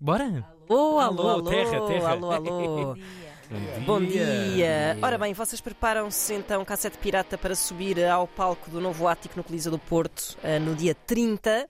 Bora? Alô, alô, Alô, alô, terra, terra. alô, alô. Bom dia. Ora bem, vocês preparam-se então, Cassete Pirata, para subir ao palco do novo Ático no Coliseu do Porto eh, no dia 30.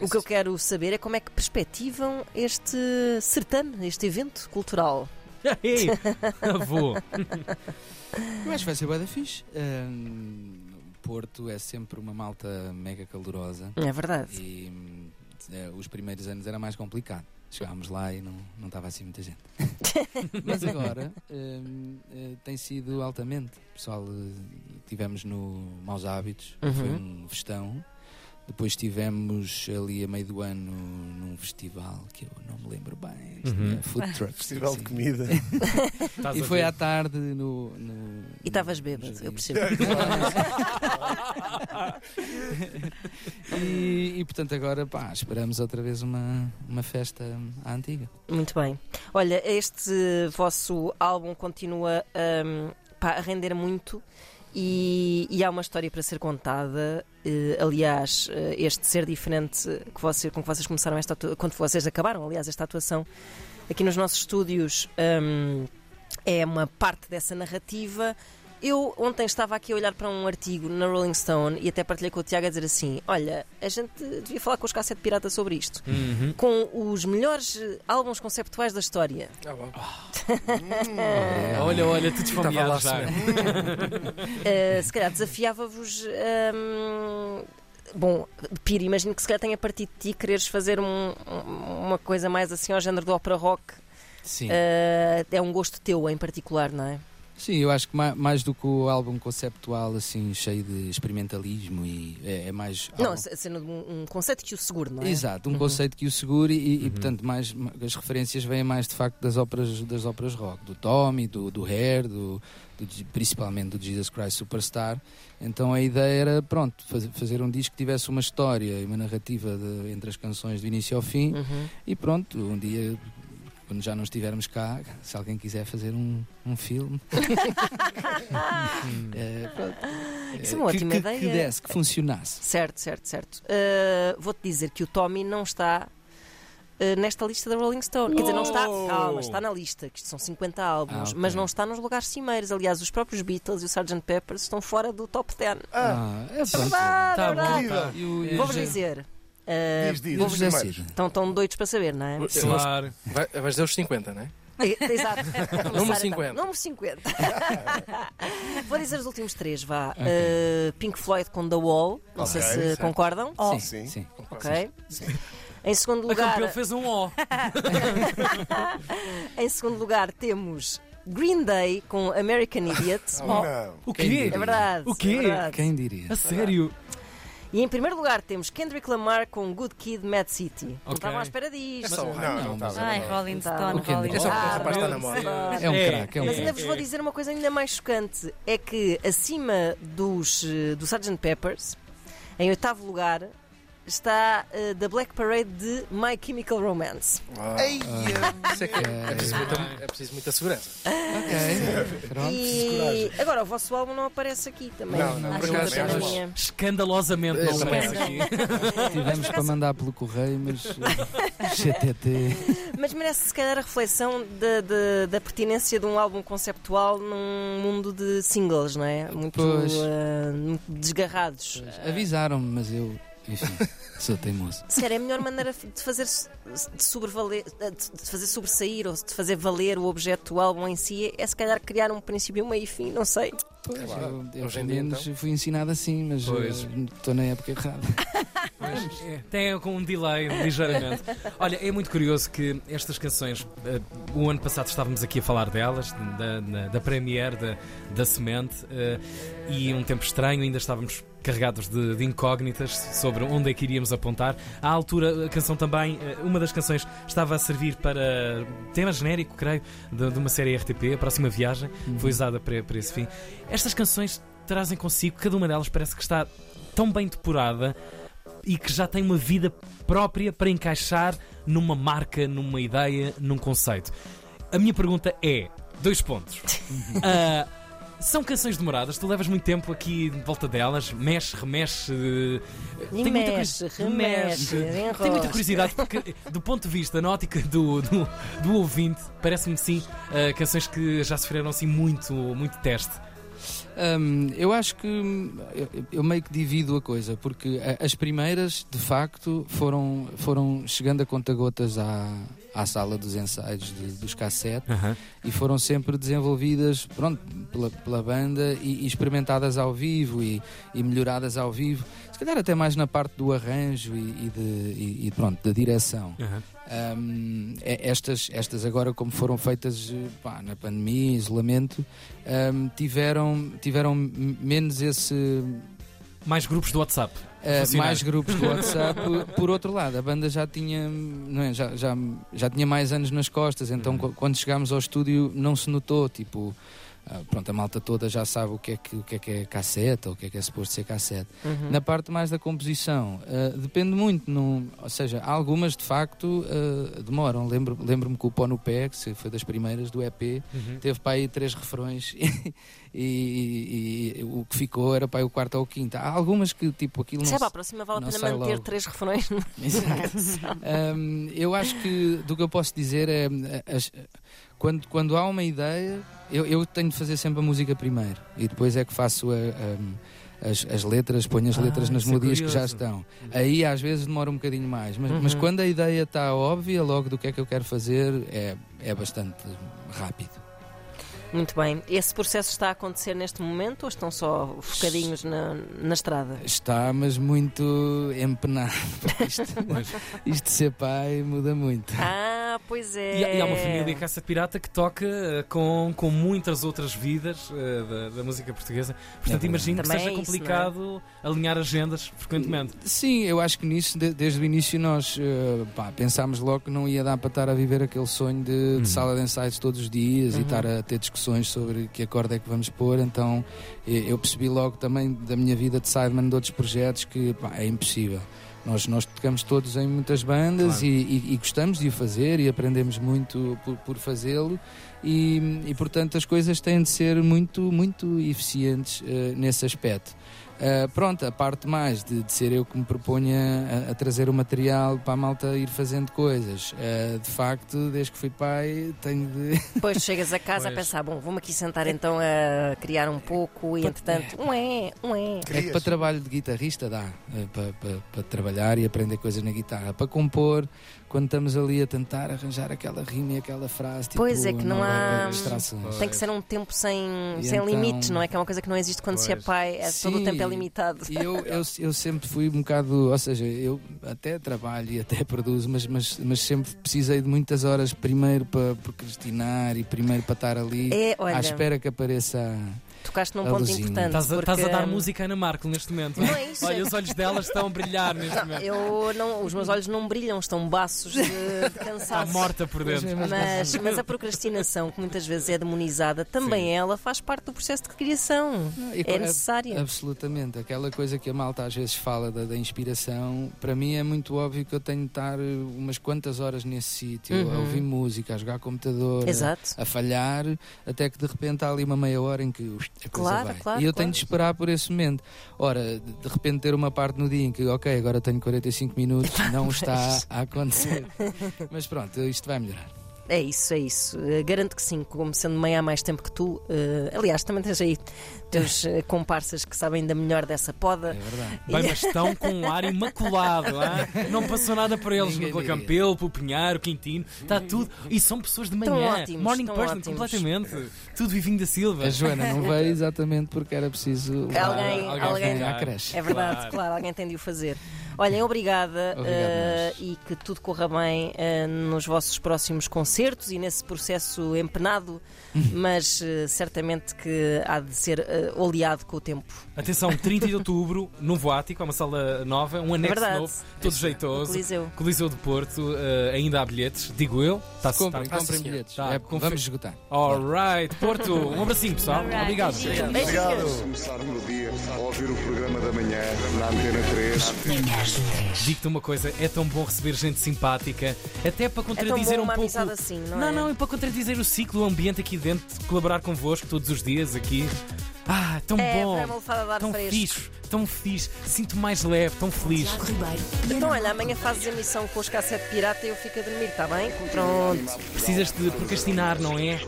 O que eu quero saber é como é que perspectivam este certame, este evento cultural. Ei, Vou. Eu acho que vai ser da fixe. Ahm, Porto é sempre uma malta mega calorosa É verdade. e eh, os primeiros anos era mais complicado. Chegámos lá e não, não estava assim muita gente. Mas agora hum, eh, tem sido altamente. Pessoal, eh, tivemos no Maus Hábitos, Uhum. foi um festão. Depois tivemos ali a meio do ano num festival que eu não me lembro bem. Uhum. é Food Truck. Festival de sim. comida. E foi à tarde no. no E estavas bêbado, eu percebo. e, e, portanto agora pá, esperamos outra vez uma, uma festa à antiga. Muito bem. Olha, este vosso álbum continua hum, pá, a render muito e, e há uma história para ser contada. Eh, aliás, eh, este ser diferente que você, com que vocês começaram esta quando vocês acabaram, aliás, esta atuação aqui nos nossos estúdios hum, é uma parte dessa narrativa. Eu ontem estava aqui a olhar para um artigo na Rolling Stone e até partilhei com o Tiago a dizer assim: Olha, a gente devia falar com os Cassete Pirata sobre isto Uhum. com os melhores eh, álbuns conceptuais da história. Ah, bom. Olha, olha, tu desfamiado já. Eh, se calhar desafiava-vos. ehm, bom, Piro, imagino que se calhar tenha partido de ti quereres fazer um- um- uma coisa mais assim ao género do ópera rock. Sim. Eh, é um gosto teu em particular, não é? Sim, eu acho que ma- mais, do que o álbum conceptual, assim, cheio de experimentalismo e é, é mais. Não, álbum- se- sendo um, um conceito que o segure, não é? Exato, um Uhum. conceito que o segure e, e, Uhum. portanto mais, ma- as referências vêm mais de facto das óperas, das óperas rock, do Tommy, do, do Hair, do, do principalmente do Jesus Christ Superstar. Então a ideia era, pronto, faz- fazer um disco que tivesse uma história e uma narrativa de- entre as canções do início ao fim Uhum. e pronto, um dia quando já não estivermos cá, se alguém quiser fazer um, um filme, é, pronto, Isso é uma que, ótima que- ideia. que desse, que funcionasse. Certo, certo, certo. Eh, Vou-te dizer que o Tommy não está eh, nesta lista da Rolling Stone. Quer dizer, não está. Oh! Calma, está na lista, que isto são 50 álbuns, Ah, ok. mas não está nos lugares cimeiros. Aliás, os próprios Beatles e o Sgt. Peppers estão fora do top 10. Ah, Ah, é pronto. verdade, Tá é verdade. tá. Vou-vos dizer. Eh, diz, diz, José primeiros. Cid? Estão tão doidos para saber, não é? Claro. Vai, vais dizer os 50, não é? Exato. Vou começar, 50. Então. Número 50. Vou dizer os últimos três, vá. Ok. Eh, Pink Floyd com The Wall. Não sei Ok, se certo. concordam. Oh, sim, sim. sim. Ok. Em segundo A lugar, Campbell fez um O. em segundo lugar temos Green Day com American Idiot. Oh, Oh. O quê? É verdade. O quê? é verdade. Quem diria? A sério? E em primeiro lugar temos Kendrick Lamar com Good Kid, Mad City. Não Ok. estavam à espera disto. Só Não, não Não, estava. Ai, não. Rolling Stone. Rolling é Stone. rapaz está na meu moda. Deus. É um É, craque, é um Mas ainda vos vou dizer uma coisa ainda mais chocante: é que acima dos, eh, do Sgt. Peppers, em oitavo lugar, está eh, The Black Parade de My Chemical Romance. Ah, isso é, que é, é preciso muita, é preciso muita segurança. Ok, pronto. E agora o vosso álbum não aparece aqui também. Não, não, por acaso, é. Escandalosamente não aparece aqui. Tivemos para mandar pelo correio, mas eh, GTT. Mas merece se calhar a reflexão da, da, da pertinência de um álbum conceptual num mundo de singles, não é? Muito, eh, muito desgarrados. Avisaram-me, mas eu, enfim, sou teimoso. Se calhar é a melhor maneira de fazer, de, sobrevaler, de fazer sobressair ou de fazer valer o objeto do álbum em si é se calhar criar um princípio, meio e fim, não sei. Pois, eu, eu Hoje pelo em dia, menos então? fui ensinado assim, mas eh, estou na época errada. É, Tem com um delay, ligeiramente. Olha, é muito curioso que estas canções, eh, o ano passado estávamos aqui a falar delas, da, da, da premiere da, da Semente, eh, e um tempo estranho, ainda estávamos carregados de, de incógnitas sobre onde é que iríamos apontar. À altura, a canção também, uma das canções estava a servir para tema genérico, creio, de, de uma série RTP, a próxima viagem, foi usada para, para esse fim. Estas canções trazem consigo, cada uma delas parece que está tão bem depurada e que já tem uma vida própria para encaixar numa marca, numa ideia, num conceito. A minha pergunta é: dois pontos. Ah, São canções demoradas, tu levas muito tempo aqui de volta delas, mexe, remexe. eh, muita mexe, curiosi- remexe, Tenho muita curiosidade, porque do ponto de vista, na ótica do, do, do ouvinte, parece-me sim eh, canções que já sofreram assim muito, muito teste. Hum, eu acho que eu, eu meio que divido a coisa, porque as primeiras, de facto, foram, foram chegando a conta-gotas à, à sala dos ensaios de- dos cassetes e foram sempre desenvolvidas pronto, pela, pela banda e, e experimentadas ao vivo e, e melhoradas ao vivo. Se calhar até mais na parte do arranjo e, e de, pronto, da direção. Um, é- estas, estas agora, como foram feitas eh, pá, na pandemia, isolamento, um, tiveram, tiveram menos esse. Mais grupos do WhatsApp. Funcionar. mais grupos do WhatsApp. Por outro lado, a banda já tinha, não é, já, já, já tinha mais anos nas costas, então Uhum. qu- quando chegámos ao estúdio não se notou. Tipo, ah, pronto, a malta toda já sabe o que é que, o que, é, que é cassete ou o que é que é suposto ser cassete. Uhum. Na parte mais da composição, uh, depende muito. Não, ou seja, algumas de facto uh, demoram. Lembro- Lembro-me que o Pó no Pé, que se- foi das primeiras do EP, teve para aí três refrões e, e- e o que ficou era para aí o quarto ou o quinto. Há algumas que tipo aquilo Se não é para a se- próxima, vale a pena manter logo. três refrões. Exato. Um, eu acho que do que eu posso dizer é as- quando, quando há uma ideia, eu, eu tenho de fazer sempre a música primeiro e depois é que faço a- a- as, as letras, ponho as Ah, letras nas isso é melodias que já estão. Aí às vezes demora um bocadinho mais, mas, mas Uhum. quando a ideia está óbvia, logo do que é que eu quero fazer, é, é bastante rápido. Muito bem. Esse processo está a acontecer neste momento ou estão só focadinhos na, na estrada? Está, mas muito empenado. Isto, isto de ser pai muda muito. Ah, pois é. E, há- e há uma família Caça Pirata que toca eh, com, com muitas outras vidas eh, da, da música portuguesa. Portanto, É imagino que Também seja é isso, complicado alinhar agendas frequentemente. Sim, eu acho que nisso, de- desde o início, nós eh, pá, pensámos logo que não ia dar para estar a viver aquele sonho de, de Uhum. sala de ensaios todos os dias Uhum. e estar a ter discussões sobre que acorde é que vamos pôr. Então eu percebi logo também da minha vida de sideman de outros projetos que pá, é impossível. Nós, nós tocamos todos em muitas bandas Claro. e, e- e gostamos de o fazer e aprendemos muito por, por fazê-lo e, e, portanto as coisas têm de ser muito, muito eficientes eh, nesse aspecto. Uh, pronto, a parte mais de, de ser eu que me proponha a, a trazer o material para a malta ir fazendo coisas. Uh, de facto, desde que fui pai, tenho de. Depois chegas a casa a Pois. pensar, bom, vou-me aqui sentar então a criar um pouco e entretanto, um é, um é. É que para trabalho de guitarrista dá, uh, para, para, para trabalhar e aprender coisas na guitarra. Para compor, quando estamos ali a tentar arranjar aquela rima e aquela frase, tipo, Pois é que não vai há- distrações. Tem que ser um tempo sem, E sem então- limites, não é? Que é uma coisa que não existe quando se é Pois. pai, é, todo o Sim, tempo é limitado. E eu, eu, eu sempre fui um bocado, ou seja, eu até trabalho e até produzo, mas, mas, mas sempre precisei de muitas horas primeiro para procrastinar e primeiro para estar ali É, olha, à espera que apareça. A- tocaste num a ponto luzinha. importante. Estás a, porque, estás a dar música a Ana Marco neste momento. Não é isso. Olha, os olhos dela estão a brilhar neste momento. Eu não, os meus olhos não brilham, estão baços de, de Está cansaço. morta por dentro. É, Mas, mas a procrastinação, que muitas vezes é demonizada, também Sim. ela faz parte do processo de criação. E É co- necessária. Absolutamente. Aquela coisa que a malta às vezes fala da, da inspiração, para mim é muito óbvio que eu tenho de estar eh, umas quantas horas nesse sítio, a Uhum. ouvir música, a jogar computador, a- Exato. a falhar, até que de repente há ali uma meia hora em que ust, a coisa Claro, vai. claro, e eu claro. tenho de esperar por esse momento. Ora, de de repente ter uma parte no dia em que, ok, agora tenho 45 minutos, não está a acontecer. Mas pronto, isto vai melhorar. É isso, é isso. Eh, Garanto que sim, como sendo mãe há mais tempo que tu. eh, aliás, também tens aí teus eh, comparsas que sabem ainda melhor dessa É poda. verdade. Bem, mas estão com um ar imaculado. ah? Não passou nada para eles Ninguém pela diria. Campelo, pelo Pinheiro, Quintino. Está tudo. E são pessoas de Estão manhã. ótimos, Morning estão person, ótimos. completamente. Tudo Vivinho da Silva. A Joana não veio exatamente porque era preciso levar Alguém- alguém- à creche. É verdade, Claro. claro, alguém tem de o fazer. Olhem, obrigada Obrigado, nós. e que tudo corra bem eh, nos vossos próximos concertos e nesse processo empenado, mas eh, certamente que há de ser oleado com o tempo. Atenção, 30 de outubro, Novo Ático, é uma sala nova, um anexo verdade. novo, todo No jeitoso. Coliseu. Coliseu de Porto, ainda há bilhetes, digo eu. Tá, Comprem, tá- comprem bilhetes. Tá, É, confe- vamos esgotar. Alright, Porto, um abracinho pessoal. Obrigado. Beijinhos. Começar o meu dia a ouvir o programa da manhã na Antena 3. Digo-te uma coisa, é tão bom receber gente simpática, até para É tão contradizer bom um uma pouco. assim, não, Não, é? não, e para contradizer o ciclo, o ambiente aqui dentro, de colaborar convosco todos os dias aqui. Ah, tão É, bom! é Tão fresco. fixe, tão fixe, sinto mais leve, tão feliz. Então, olha, amanhã fazes emissão com os cassete pirata e eu fico a dormir, está bem? Pronto, Precisas de procrastinar, não é?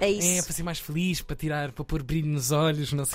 é É isso. para ser mais feliz, para tirar, para pôr brilho nos olhos, não sei